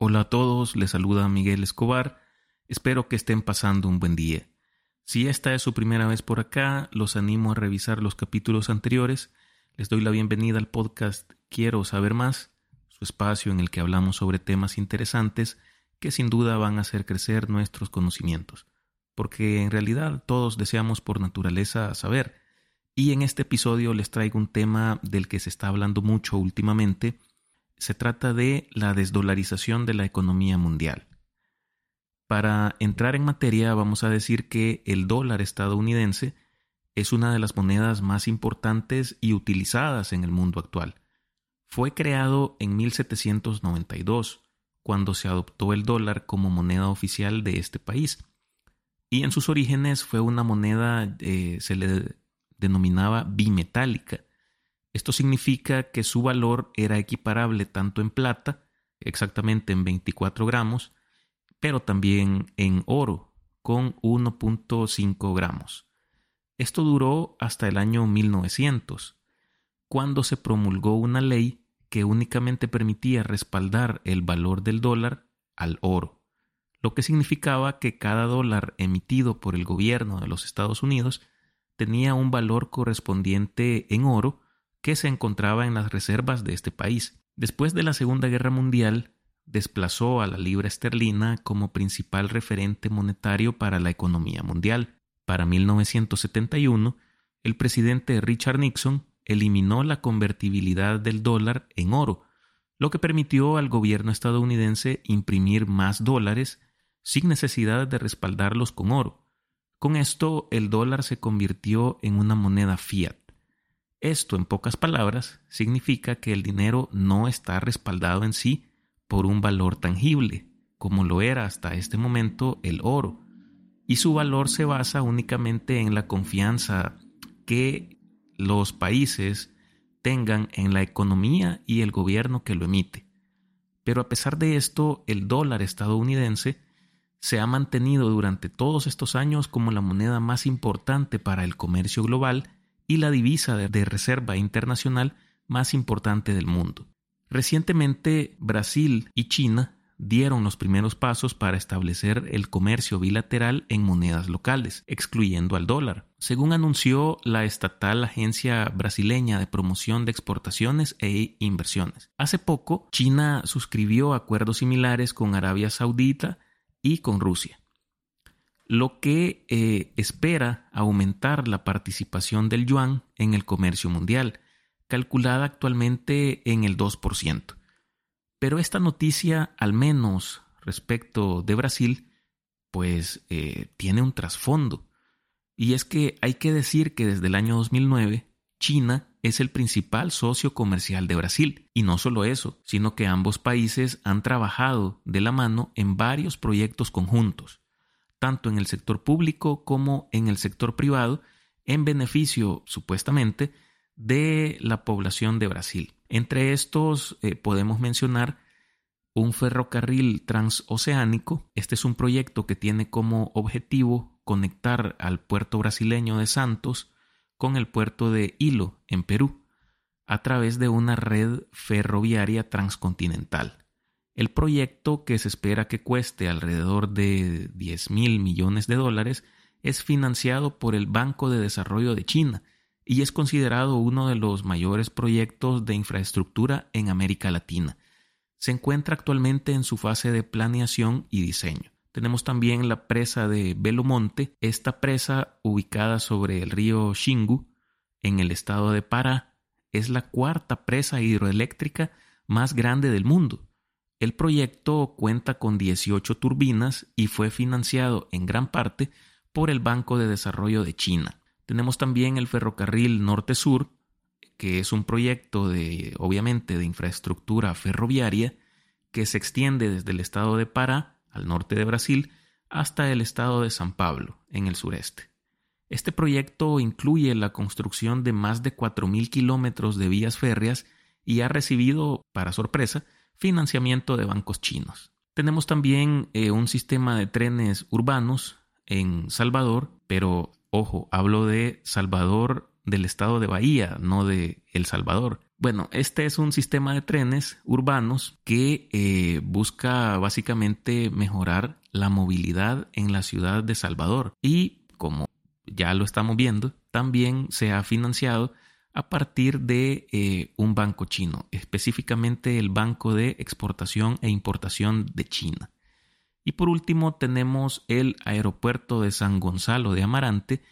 Hola a todos, les saluda Miguel Escobar. Espero que estén pasando un buen día. Si esta es su primera vez por acá, los animo a revisar los capítulos anteriores. Les doy la bienvenida al podcast Quiero saber más, su espacio en el que hablamos sobre temas interesantes que sin duda van a hacer crecer nuestros conocimientos, porque en realidad todos deseamos por naturaleza saber. Y en este episodio les traigo un tema del que se está hablando mucho últimamente, se trata de la desdolarización de la economía mundial. Para entrar en materia vamos a decir que el dólar estadounidense es una de las monedas más importantes y utilizadas en el mundo actual. Fue creado en 1792, cuando se adoptó el dólar como moneda oficial de este país. Y en sus orígenes fue una moneda, eh, se le denominaba bimetálica, esto significa que su valor era equiparable tanto en plata, exactamente en 24 gramos, pero también en oro, con 1.5 gramos. Esto duró hasta el año 1900, cuando se promulgó una ley que únicamente permitía respaldar el valor del dólar al oro, lo que significaba que cada dólar emitido por el gobierno de los Estados Unidos tenía un valor correspondiente en oro que se encontraba en las reservas de este país. Después de la Segunda Guerra Mundial, desplazó a la libra esterlina como principal referente monetario para la economía mundial. Para 1971, el presidente Richard Nixon eliminó la convertibilidad del dólar en oro, lo que permitió al gobierno estadounidense imprimir más dólares sin necesidad de respaldarlos con oro. Con esto, el dólar se convirtió en una moneda fiat. Esto, en pocas palabras, significa que el dinero no está respaldado en sí por un valor tangible, como lo era hasta este momento el oro, y su valor se basa únicamente en la confianza que los países tengan en la economía y el gobierno que lo emite. Pero a pesar de esto, el dólar estadounidense se ha mantenido durante todos estos años como la moneda más importante para el comercio global y la divisa de reserva internacional más importante del mundo. Recientemente Brasil y China dieron los primeros pasos para establecer el comercio bilateral en monedas locales, excluyendo al dólar, según anunció la estatal Agencia Brasileña de Promoción de Exportaciones e Inversiones. Hace poco, China suscribió acuerdos similares con Arabia Saudita y con Rusia lo que eh, espera aumentar la participación del yuan en el comercio mundial, calculada actualmente en el 2%. Pero esta noticia, al menos respecto de Brasil, pues eh, tiene un trasfondo. Y es que hay que decir que desde el año 2009, China es el principal socio comercial de Brasil. Y no solo eso, sino que ambos países han trabajado de la mano en varios proyectos conjuntos tanto en el sector público como en el sector privado, en beneficio, supuestamente, de la población de Brasil. Entre estos eh, podemos mencionar un ferrocarril transoceánico. Este es un proyecto que tiene como objetivo conectar al puerto brasileño de Santos con el puerto de Hilo, en Perú, a través de una red ferroviaria transcontinental. El proyecto, que se espera que cueste alrededor de 10 mil millones de dólares, es financiado por el Banco de Desarrollo de China y es considerado uno de los mayores proyectos de infraestructura en América Latina. Se encuentra actualmente en su fase de planeación y diseño. Tenemos también la presa de Belomonte, esta presa ubicada sobre el río Xingu, en el estado de Pará, es la cuarta presa hidroeléctrica más grande del mundo el proyecto cuenta con 18 turbinas y fue financiado en gran parte por el Banco de Desarrollo de China. Tenemos también el ferrocarril norte-sur, que es un proyecto de, obviamente, de infraestructura ferroviaria que se extiende desde el estado de Pará, al norte de Brasil, hasta el estado de San Pablo, en el sureste. Este proyecto incluye la construcción de más de 4.000 kilómetros de vías férreas y ha recibido, para sorpresa, financiamiento de bancos chinos. Tenemos también eh, un sistema de trenes urbanos en Salvador, pero ojo, hablo de Salvador del estado de Bahía, no de El Salvador. Bueno, este es un sistema de trenes urbanos que eh, busca básicamente mejorar la movilidad en la ciudad de Salvador y como ya lo estamos viendo, también se ha financiado a partir de eh, un banco chino, específicamente el Banco de Exportación e Importación de China. Y por último tenemos el aeropuerto de San Gonzalo de Amarante,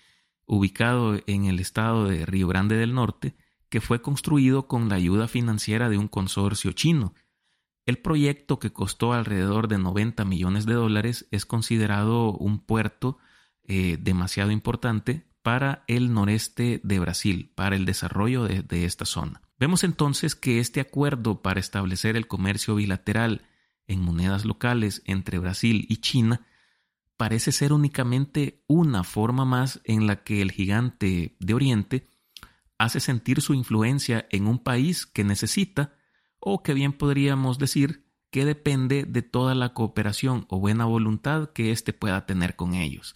ubicado en el estado de Río Grande del Norte, que fue construido con la ayuda financiera de un consorcio chino. El proyecto, que costó alrededor de 90 millones de dólares, es considerado un puerto eh, demasiado importante para el noreste de Brasil, para el desarrollo de esta zona. Vemos entonces que este acuerdo para establecer el comercio bilateral en monedas locales entre Brasil y China parece ser únicamente una forma más en la que el gigante de Oriente hace sentir su influencia en un país que necesita, o que bien podríamos decir que depende de toda la cooperación o buena voluntad que éste pueda tener con ellos.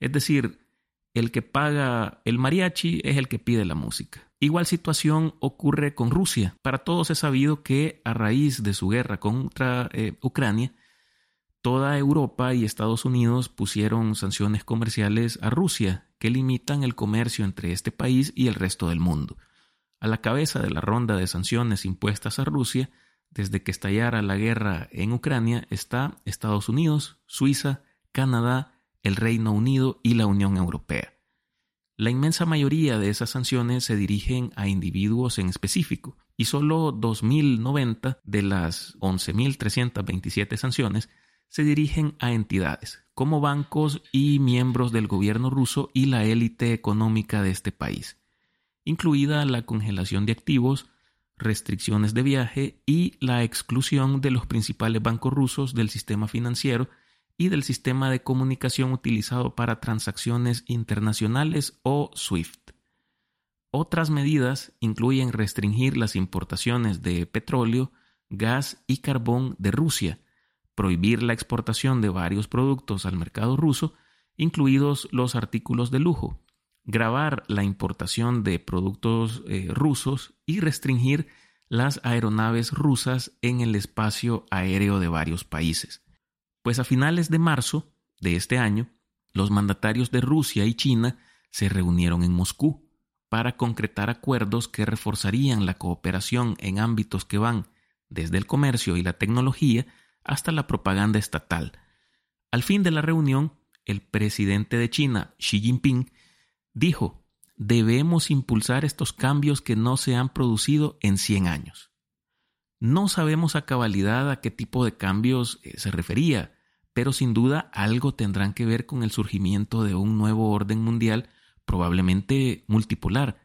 Es decir, el que paga el mariachi es el que pide la música. Igual situación ocurre con Rusia. Para todos es sabido que a raíz de su guerra contra eh, Ucrania, toda Europa y Estados Unidos pusieron sanciones comerciales a Rusia que limitan el comercio entre este país y el resto del mundo. A la cabeza de la ronda de sanciones impuestas a Rusia, desde que estallara la guerra en Ucrania, está Estados Unidos, Suiza, Canadá, el Reino Unido y la Unión Europea. La inmensa mayoría de esas sanciones se dirigen a individuos en específico, y solo 2.090 de las 11.327 sanciones se dirigen a entidades, como bancos y miembros del gobierno ruso y la élite económica de este país, incluida la congelación de activos, restricciones de viaje y la exclusión de los principales bancos rusos del sistema financiero y del sistema de comunicación utilizado para transacciones internacionales o SWIFT. Otras medidas incluyen restringir las importaciones de petróleo, gas y carbón de Rusia, prohibir la exportación de varios productos al mercado ruso, incluidos los artículos de lujo, grabar la importación de productos eh, rusos y restringir las aeronaves rusas en el espacio aéreo de varios países. Pues a finales de marzo de este año, los mandatarios de Rusia y China se reunieron en Moscú para concretar acuerdos que reforzarían la cooperación en ámbitos que van desde el comercio y la tecnología hasta la propaganda estatal. Al fin de la reunión, el presidente de China, Xi Jinping, dijo, debemos impulsar estos cambios que no se han producido en 100 años. No sabemos a cabalidad a qué tipo de cambios eh, se refería, pero sin duda algo tendrán que ver con el surgimiento de un nuevo orden mundial, probablemente multipolar,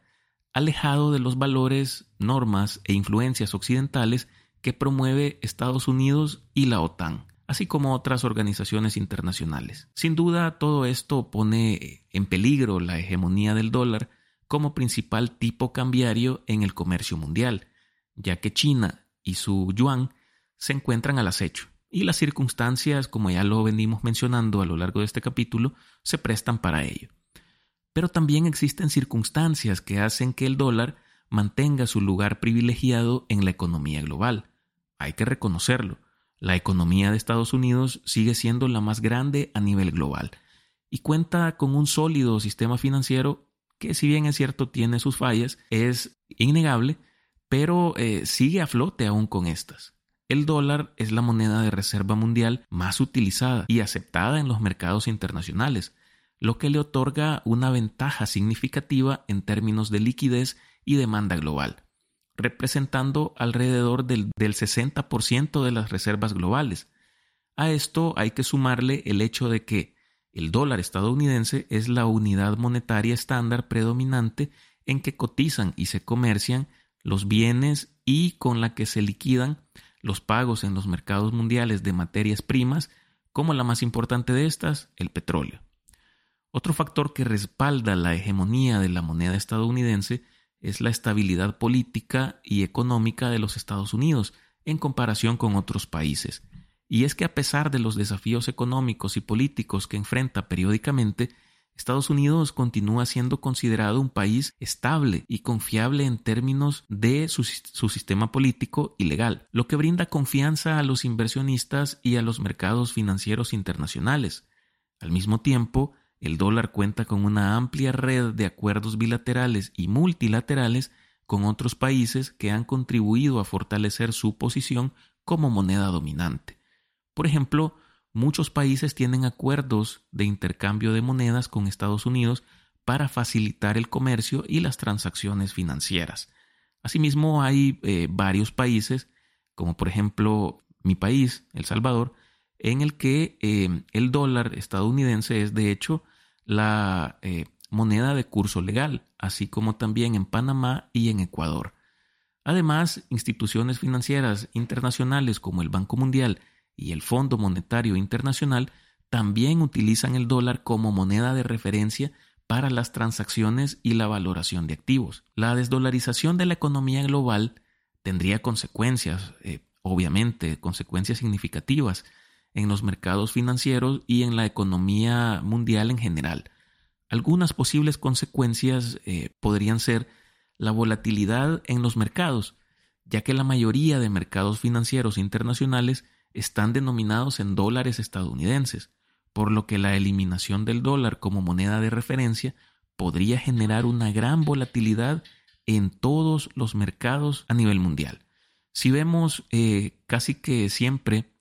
alejado de los valores, normas e influencias occidentales que promueve Estados Unidos y la OTAN, así como otras organizaciones internacionales. Sin duda, todo esto pone en peligro la hegemonía del dólar como principal tipo cambiario en el comercio mundial, ya que China y su yuan se encuentran al acecho. Y las circunstancias, como ya lo venimos mencionando a lo largo de este capítulo, se prestan para ello. Pero también existen circunstancias que hacen que el dólar mantenga su lugar privilegiado en la economía global. Hay que reconocerlo. La economía de Estados Unidos sigue siendo la más grande a nivel global y cuenta con un sólido sistema financiero que si bien es cierto tiene sus fallas, es innegable pero eh, sigue a flote aún con estas. El dólar es la moneda de reserva mundial más utilizada y aceptada en los mercados internacionales, lo que le otorga una ventaja significativa en términos de liquidez y demanda global, representando alrededor del, del 60% de las reservas globales. A esto hay que sumarle el hecho de que el dólar estadounidense es la unidad monetaria estándar predominante en que cotizan y se comercian los bienes y con la que se liquidan los pagos en los mercados mundiales de materias primas, como la más importante de estas, el petróleo. Otro factor que respalda la hegemonía de la moneda estadounidense es la estabilidad política y económica de los Estados Unidos en comparación con otros países. Y es que a pesar de los desafíos económicos y políticos que enfrenta periódicamente, Estados Unidos continúa siendo considerado un país estable y confiable en términos de su, sistema político y legal, lo que brinda confianza a los inversionistas y a los mercados financieros internacionales. Al mismo tiempo, el dólar cuenta con una amplia red de acuerdos bilaterales y multilaterales con otros países que han contribuido a fortalecer su posición como moneda dominante. Por ejemplo, muchos países tienen acuerdos de intercambio de monedas con Estados Unidos para facilitar el comercio y las transacciones financieras. Asimismo, hay eh, varios países, como por ejemplo mi país, El Salvador, en el que eh, el dólar estadounidense es de hecho la eh, moneda de curso legal, así como también en Panamá y en Ecuador. Además, instituciones financieras internacionales como el Banco Mundial y el Fondo Monetario Internacional también utilizan el dólar como moneda de referencia para las transacciones y la valoración de activos. La desdolarización de la economía global tendría consecuencias, eh, obviamente, consecuencias significativas en los mercados financieros y en la economía mundial en general. Algunas posibles consecuencias eh, podrían ser la volatilidad en los mercados, ya que la mayoría de mercados financieros internacionales están denominados en dólares estadounidenses, por lo que la eliminación del dólar como moneda de referencia podría generar una gran volatilidad en todos los mercados a nivel mundial. Si vemos eh, casi que siempre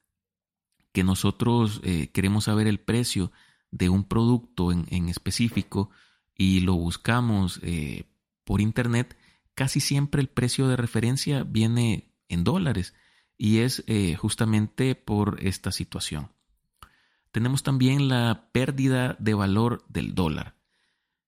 que nosotros eh, queremos saber el precio de un producto en, específico y lo buscamos eh, por internet, casi siempre el precio de referencia viene en dólares y es eh, justamente por esta situación. Tenemos también la pérdida de valor del dólar.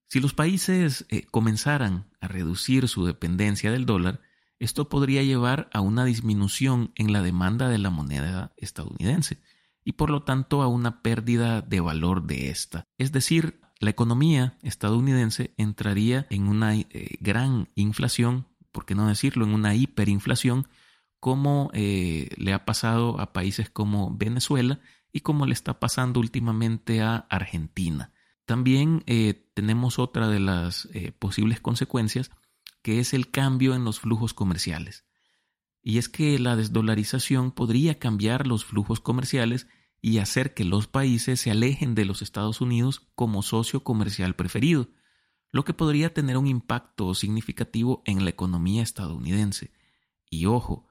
Si los países eh, comenzaran a reducir su dependencia del dólar, esto podría llevar a una disminución en la demanda de la moneda estadounidense y por lo tanto a una pérdida de valor de esta. Es decir, la economía estadounidense entraría en una eh, gran inflación, por qué no decirlo, en una hiperinflación, como eh, le ha pasado a países como Venezuela y como le está pasando últimamente a Argentina. También eh, tenemos otra de las posibles consecuencias, que es el cambio en los flujos comerciales. Y es que la desdolarización podría cambiar los flujos comerciales y hacer que los países se alejen de los Estados Unidos como socio comercial preferido, lo que podría tener un impacto significativo en la economía estadounidense. Y ojo,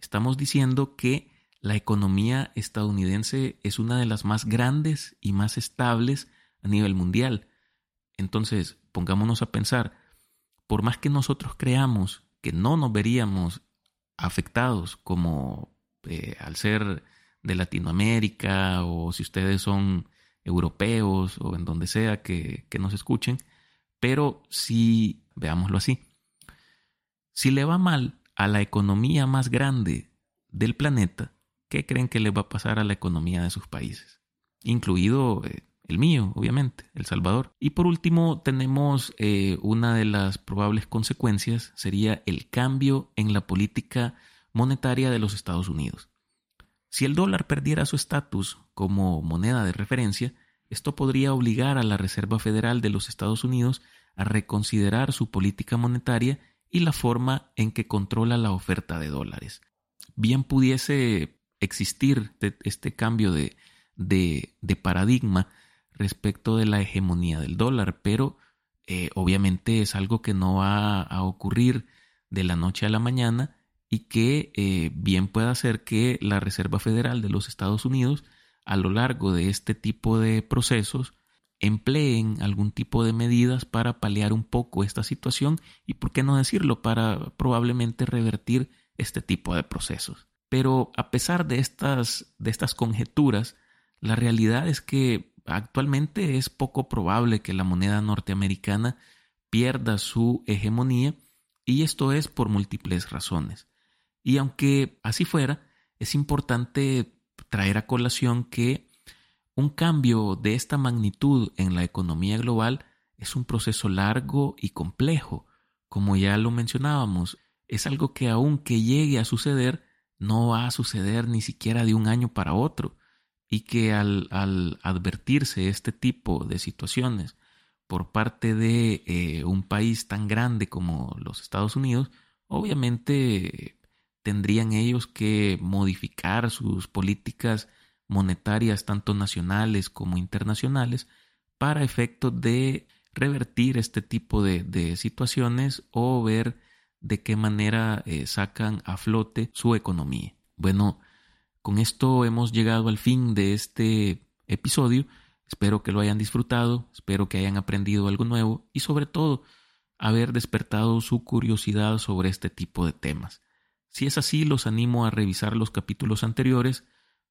estamos diciendo que la economía estadounidense es una de las más grandes y más estables a nivel mundial. Entonces, pongámonos a pensar, por más que nosotros creamos que no nos veríamos afectados como eh, al ser de Latinoamérica o si ustedes son europeos o en donde sea que, nos escuchen, pero si, veámoslo así, si le va mal a la economía más grande del planeta, ¿qué creen que le va a pasar a la economía de sus países? Incluido eh, el mío, obviamente, El Salvador. Y por último, tenemos eh, una de las probables consecuencias, sería el cambio en la política monetaria de los Estados Unidos. Si el dólar perdiera su estatus como moneda de referencia, esto podría obligar a la Reserva Federal de los Estados Unidos a reconsiderar su política monetaria y la forma en que controla la oferta de dólares. Bien pudiese existir este cambio de, paradigma respecto de la hegemonía del dólar, pero eh, obviamente es algo que no va a ocurrir de la noche a la mañana y que eh, bien puede hacer que la Reserva Federal de los Estados Unidos a lo largo de este tipo de procesos empleen algún tipo de medidas para paliar un poco esta situación y, por qué no decirlo, para probablemente revertir este tipo de procesos. Pero a pesar de estas, de estas conjeturas, la realidad es que actualmente es poco probable que la moneda norteamericana pierda su hegemonía y esto es por múltiples razones. Y aunque así fuera, es importante traer a colación que un cambio de esta magnitud en la economía global es un proceso largo y complejo. Como ya lo mencionábamos, es algo que aunque llegue a suceder, no va a suceder ni siquiera de un año para otro y que al, advertirse este tipo de situaciones por parte de eh, un país tan grande como los Estados Unidos, obviamente tendrían ellos que modificar sus políticas monetarias tanto nacionales como internacionales para efecto de revertir este tipo de, situaciones o ver de qué manera eh, sacan a flote su economía. Bueno, con esto hemos llegado al fin de este episodio. Espero que lo hayan disfrutado, espero que hayan aprendido algo nuevo y sobre todo haber despertado su curiosidad sobre este tipo de temas. Si es así, los animo a revisar los capítulos anteriores,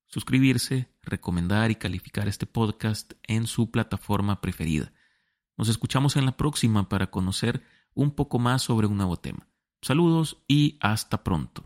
suscribirse, recomendar y calificar este podcast en su plataforma preferida. Nos escuchamos en la próxima para conocer un poco más sobre un nuevo tema. Saludos y hasta pronto.